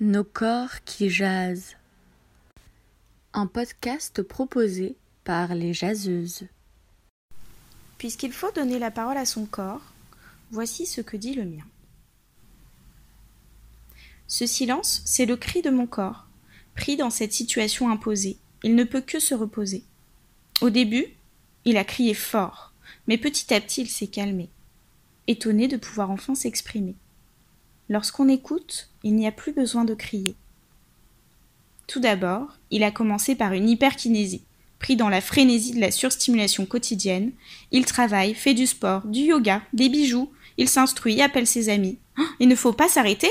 Nos corps qui jasent. Un podcast proposé par les jaseuses. Puisqu'il faut donner la parole à son corps, voici ce que dit le mien. Ce silence, c'est le cri de mon corps. Pris dans cette situation imposée, il ne peut que se reposer. Au début, il a crié fort, mais petit à petit il s'est calmé, étonné de pouvoir enfin s'exprimer. Lorsqu'on écoute, il n'y a plus besoin de crier. Tout d'abord, il a commencé par une hyperkinésie. Pris dans la frénésie de la surstimulation quotidienne, il travaille, fait du sport, du yoga, des bijoux, il s'instruit, appelle ses amis. Oh, il ne faut pas s'arrêter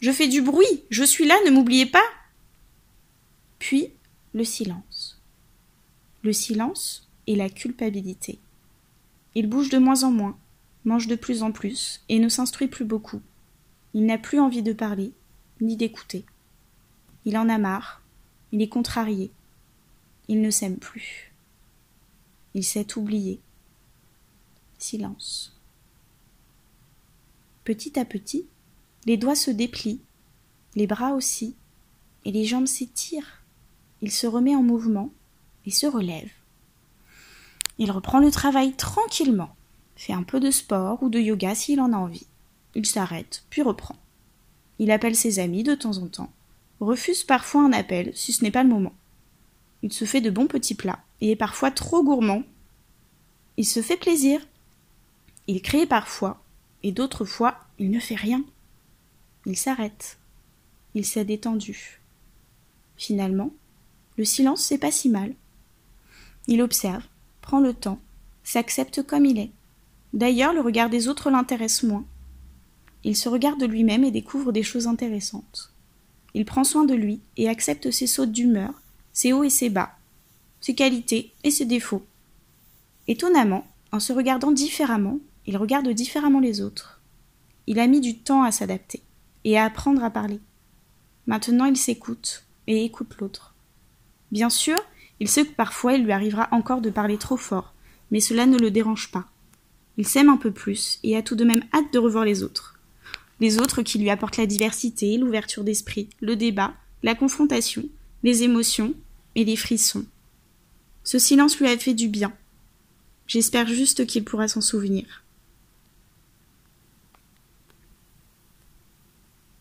Je fais du bruit, je suis là, ne m'oubliez pas Puis, le silence. Le silence et la culpabilité. Il bouge de moins en moins, mange de plus en plus et ne s'instruit plus beaucoup. Il n'a plus envie de parler, ni d'écouter. Il en a marre, il est contrarié. Il ne s'aime plus. Il s'est oublié. Silence. Petit à petit, les doigts se déplient, les bras aussi, et les jambes s'étirent. Il se remet en mouvement et se relève. Il reprend le travail tranquillement, fait un peu de sport ou de yoga s'il en a envie. Il s'arrête, puis reprend. Il appelle ses amis de temps en temps, refuse parfois un appel si ce n'est pas le moment. Il se fait de bons petits plats et est parfois trop gourmand. Il se fait plaisir. Il crée parfois, et d'autres fois il ne fait rien. Il s'arrête. Il s'est détendu. Finalement, le silence c'est pas si mal. Il observe, prend le temps, s'accepte comme il est. D'ailleurs, le regard des autres l'intéresse moins. Il se regarde lui-même et découvre des choses intéressantes. Il prend soin de lui et accepte ses sautes d'humeur, ses hauts et ses bas, ses qualités et ses défauts. Étonnamment, en se regardant différemment, il regarde différemment les autres. Il a mis du temps à s'adapter et à apprendre à parler. Maintenant il s'écoute et écoute l'autre. Bien sûr, il sait que parfois il lui arrivera encore de parler trop fort, mais cela ne le dérange pas. Il s'aime un peu plus et a tout de même hâte de revoir les autres les autres qui lui apportent la diversité, l'ouverture d'esprit, le débat, la confrontation, les émotions et les frissons. Ce silence lui a fait du bien. J'espère juste qu'il pourra s'en souvenir.